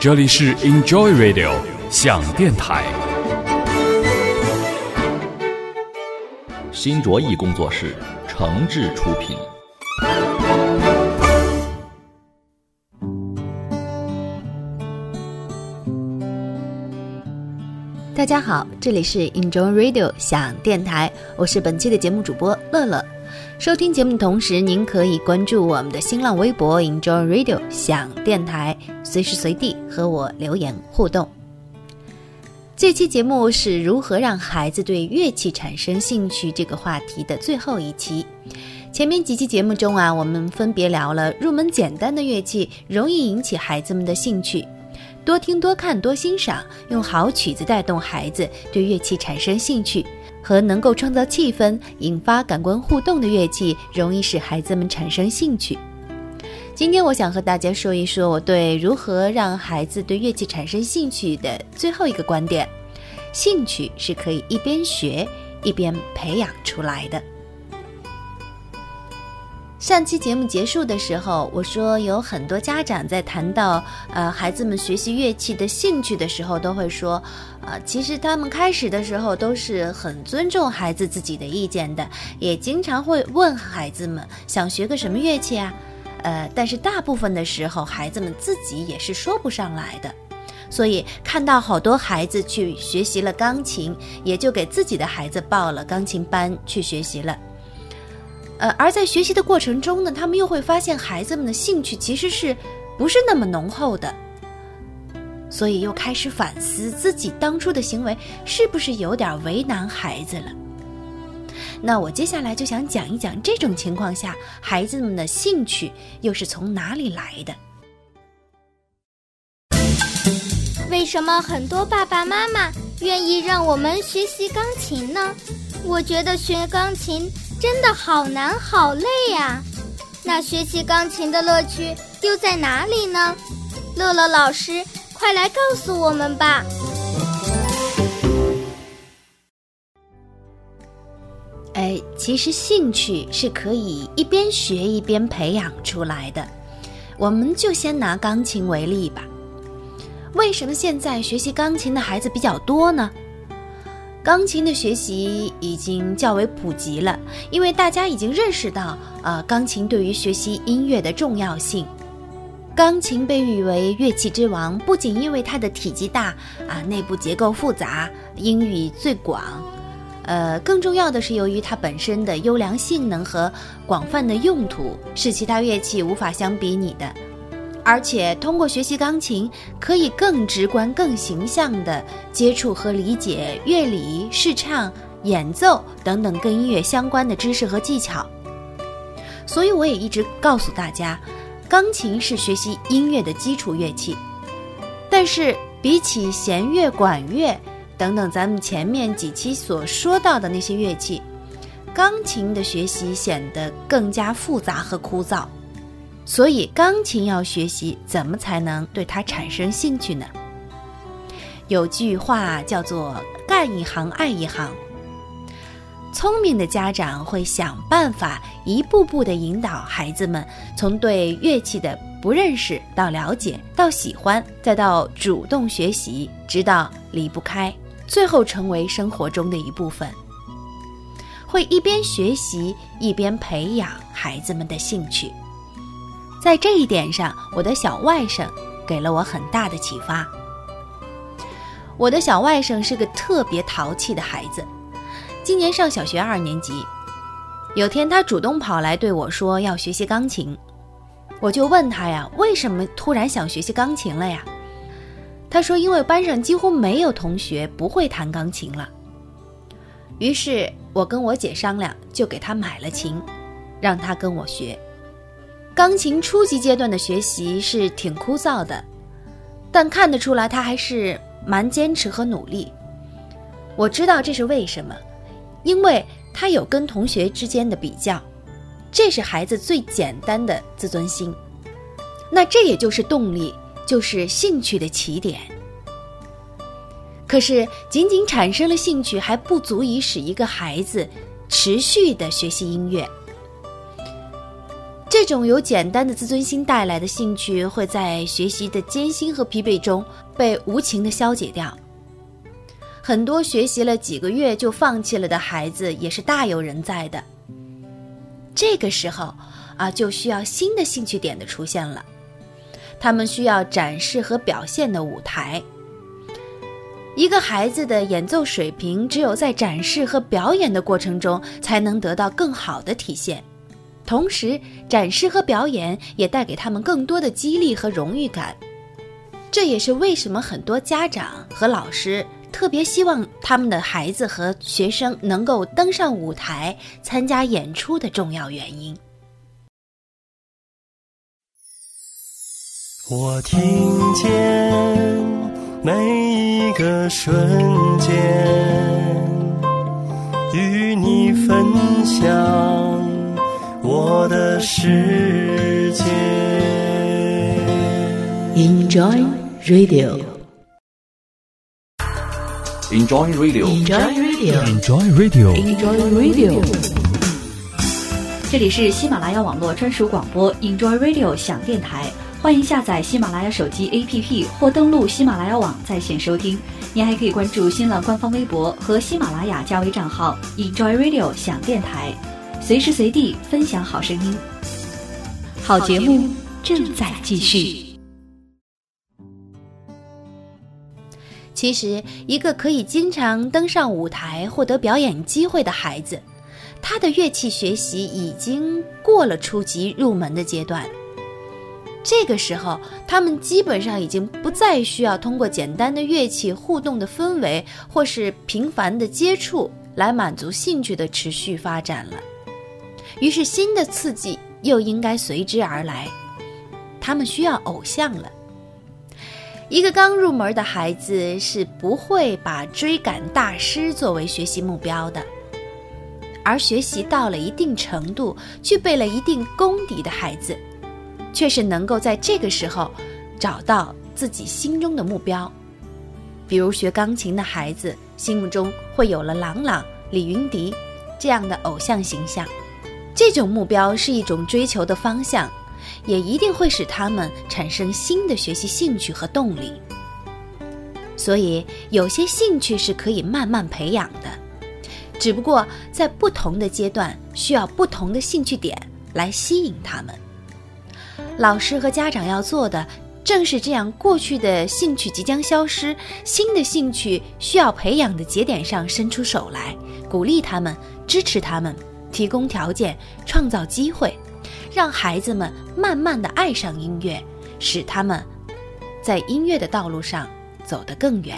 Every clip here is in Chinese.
这里是 Enjoy Radio 想电台。新卓艺工作室诚挚出品。大家好，这里是 Enjoy Radio 想电台，我是本期的节目主播乐乐。收听节目的同时，您可以关注我们的新浪微博 Enjoy Radio 想电台，随时随地和我留言互动。这期节目是如何让孩子对乐器产生兴趣这个话题的最后一期。前面几期节目中啊，我们分别聊了入门简单的乐器容易引起孩子们的兴趣。多听、多看、多欣赏，用好曲子带动孩子对乐器产生兴趣，和能够创造气氛、引发感官互动的乐器，容易使孩子们产生兴趣。今天我想和大家说一说我对如何让孩子对乐器产生兴趣的最后一个观点：兴趣是可以一边学一边培养出来的。上期节目结束的时候，我说有很多家长在谈到呃孩子们学习乐器的兴趣的时候，都会说，呃，其实他们开始的时候都是很尊重孩子自己的意见的，也经常会问孩子们想学个什么乐器啊，呃，但是大部分的时候孩子们自己也是说不上来的，所以看到好多孩子去学习了钢琴，也就给自己的孩子报了钢琴班去学习了。呃，而在学习的过程中呢，他们又会发现孩子们的兴趣其实是不是那么浓厚的，所以又开始反思自己当初的行为是不是有点为难孩子了。那我接下来就想讲一讲这种情况下孩子们的兴趣又是从哪里来的？为什么很多爸爸妈妈愿意让我们学习钢琴呢？我觉得学钢琴。真的好难好累呀，那学习钢琴的乐趣又在哪里呢？乐乐老师，快来告诉我们吧！哎，其实兴趣是可以一边学一边培养出来的。我们就先拿钢琴为例吧。为什么现在学习钢琴的孩子比较多呢？钢琴的学习已经较为普及了，因为大家已经认识到，呃，钢琴对于学习音乐的重要性。钢琴被誉为乐器之王，不仅因为它的体积大，啊，内部结构复杂，音域最广，呃，更重要的是由于它本身的优良性能和广泛的用途，是其他乐器无法相比拟的。而且通过学习钢琴，可以更直观、更形象地接触和理解乐理、视唱、演奏等等跟音乐相关的知识和技巧。所以我也一直告诉大家，钢琴是学习音乐的基础乐器。但是比起弦乐、管乐等等咱们前面几期所说到的那些乐器，钢琴的学习显得更加复杂和枯燥。所以，钢琴要学习，怎么才能对它产生兴趣呢？有句话叫做“干一行爱一行”。聪明的家长会想办法，一步步地引导孩子们从对乐器的不认识到了解，到喜欢，再到主动学习，直到离不开，最后成为生活中的一部分。会一边学习一边培养孩子们的兴趣。在这一点上，我的小外甥给了我很大的启发。我的小外甥是个特别淘气的孩子，今年上小学二年级。有天，他主动跑来对我说要学习钢琴，我就问他呀，为什么突然想学习钢琴了呀？他说，因为班上几乎没有同学不会弹钢琴了。于是我跟我姐商量，就给他买了琴，让他跟我学。钢琴初级阶段的学习是挺枯燥的，但看得出来他还是蛮坚持和努力。我知道这是为什么，因为他有跟同学之间的比较，这是孩子最简单的自尊心。那这也就是动力，就是兴趣的起点。可是，仅仅产生了兴趣还不足以使一个孩子持续的学习音乐。这种由简单的自尊心带来的兴趣，会在学习的艰辛和疲惫中被无情的消解掉。很多学习了几个月就放弃了的孩子，也是大有人在的。这个时候啊，就需要新的兴趣点的出现了。他们需要展示和表现的舞台。一个孩子的演奏水平，只有在展示和表演的过程中，才能得到更好的体现。同时，展示和表演也带给他们更多的激励和荣誉感。这也是为什么很多家长和老师特别希望他们的孩子和学生能够登上舞台参加演出的重要原因。我听见每一个瞬间，与你分享我的世界。Enjoy Radio. Enjoy Radio，Enjoy Radio. Enjoy Radio。Enjoy Radio. 这里是喜马拉雅网络专属广播 Enjoy Radio 响电台，欢迎下载喜马拉雅手机 APP 或登录喜马拉雅网在线收听。您还可以关注新浪官方微博和喜马拉雅加微账号 Enjoy Radio 响电台，随时随地分享好声音。好节目正在继续。其实，一个可以经常登上舞台、获得表演机会的孩子，他的乐器学习已经过了初级入门的阶段。这个时候，他们基本上已经不再需要通过简单的乐器互动的氛围，或是频繁的接触来满足兴趣的持续发展了。于是，新的刺激又应该随之而来，他们需要偶像了。一个刚入门的孩子是不会把追赶大师作为学习目标的，而学习到了一定程度、具备了一定功底的孩子，却是能够在这个时候找到自己心中的目标。比如学钢琴的孩子，心目中会有了郎朗、李云迪这样的偶像形象，这种目标是一种追求的方向。也一定会使他们产生新的学习兴趣和动力。所以，有些兴趣是可以慢慢培养的，只不过在不同的阶段需要不同的兴趣点来吸引他们。老师和家长要做的正是这样：过去的兴趣即将消失，新的兴趣需要培养的节点上伸出手来，鼓励他们，支持他们，提供条件，创造机会。让孩子们慢慢的爱上音乐，使他们在音乐的道路上走得更远。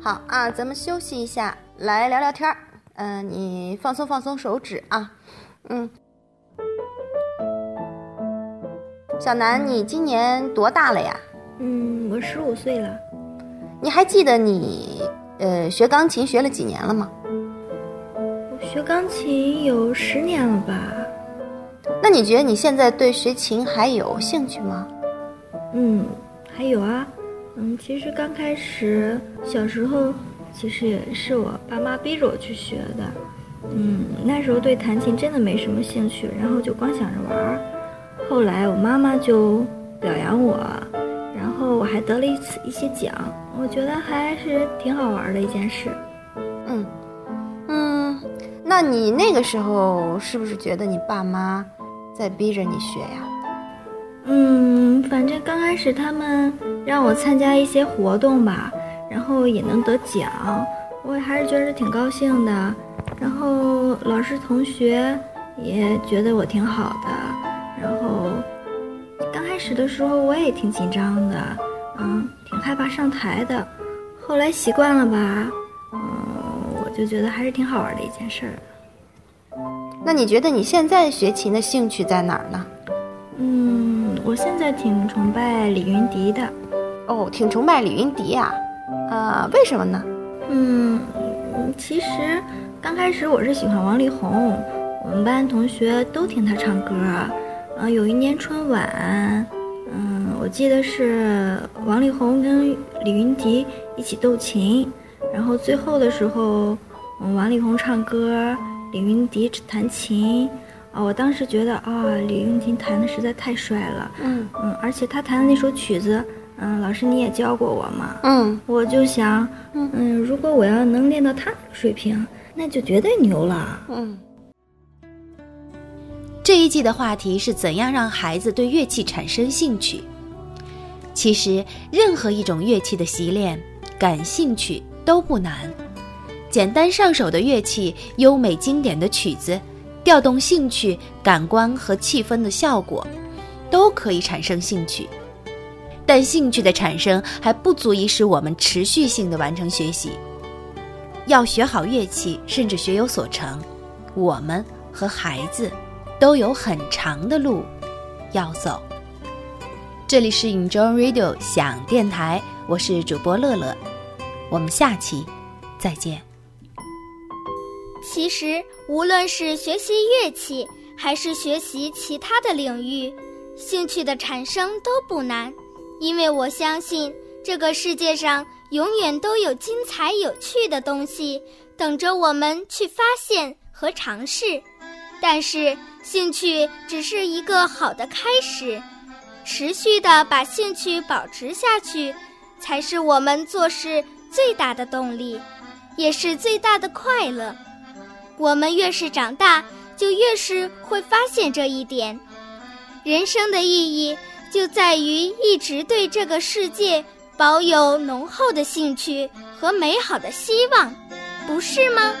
好啊，咱们休息一下，来聊聊天儿。嗯、呃，你放松放松手指啊。嗯，小南，你今年多大了呀？嗯，我十五岁了。你还记得你呃学钢琴学了几年了吗？我学钢琴有十年了吧。那你觉得你现在对学琴还有兴趣吗？嗯，还有啊。嗯，其实刚开始小时候，其实也是我爸妈逼着我去学的。嗯，那时候对弹琴真的没什么兴趣，然后就光想着玩儿。后来我妈妈就表扬我，然后我还得了一次一些奖，我觉得还是挺好玩的一件事。那你那个时候是不是觉得你爸妈？在逼着你学呀？嗯，反正刚开始他们让我参加一些活动吧，然后也能得奖，我还是觉得挺高兴的。然后老师同学也觉得我挺好的。然后刚开始的时候我也挺紧张的，嗯，挺害怕上台的。后来习惯了吧，嗯，我就觉得还是挺好玩的一件事儿。那你觉得你现在学琴的兴趣在哪儿呢？嗯，我现在挺崇拜李云迪的。哦，挺崇拜李云迪啊，呃，为什么呢？嗯，其实刚开始我是喜欢王力宏，我们班同学都听他唱歌。嗯，有一年春晚，嗯，我记得是王力宏跟李云迪一起斗琴，然后最后的时候，嗯，王力宏唱歌，李云迪弹琴。啊，我当时觉得啊，李云迪弹的实在太帅了。嗯嗯，而且他弹的那首曲子，嗯，老师你也教过我嘛。嗯，我就想，嗯，如果我要能练到他水平，那就绝对牛了。嗯。这一季的话题是怎样让孩子对乐器产生兴趣？其实，任何一种乐器的习练，感兴趣都不难。简单上手的乐器，优美经典的曲子。调动兴趣、感官和气氛的效果，都可以产生兴趣。但兴趣的产生还不足以使我们持续性的完成学习。要学好乐器，甚至学有所成，我们和孩子都有很长的路要走。这里是 Enjoy Radio 想电台，我是主播乐乐，我们下期再见。其实，无论是学习乐器，还是学习其他的领域，兴趣的产生都不难，因为我相信这个世界上永远都有精彩有趣的东西等着我们去发现和尝试。但是，兴趣只是一个好的开始，持续的把兴趣保持下去，才是我们做事最大的动力，也是最大的快乐。我们越是长大，就越是会发现这一点。人生的意义就在于一直对这个世界保有浓厚的兴趣和美好的希望，不是吗？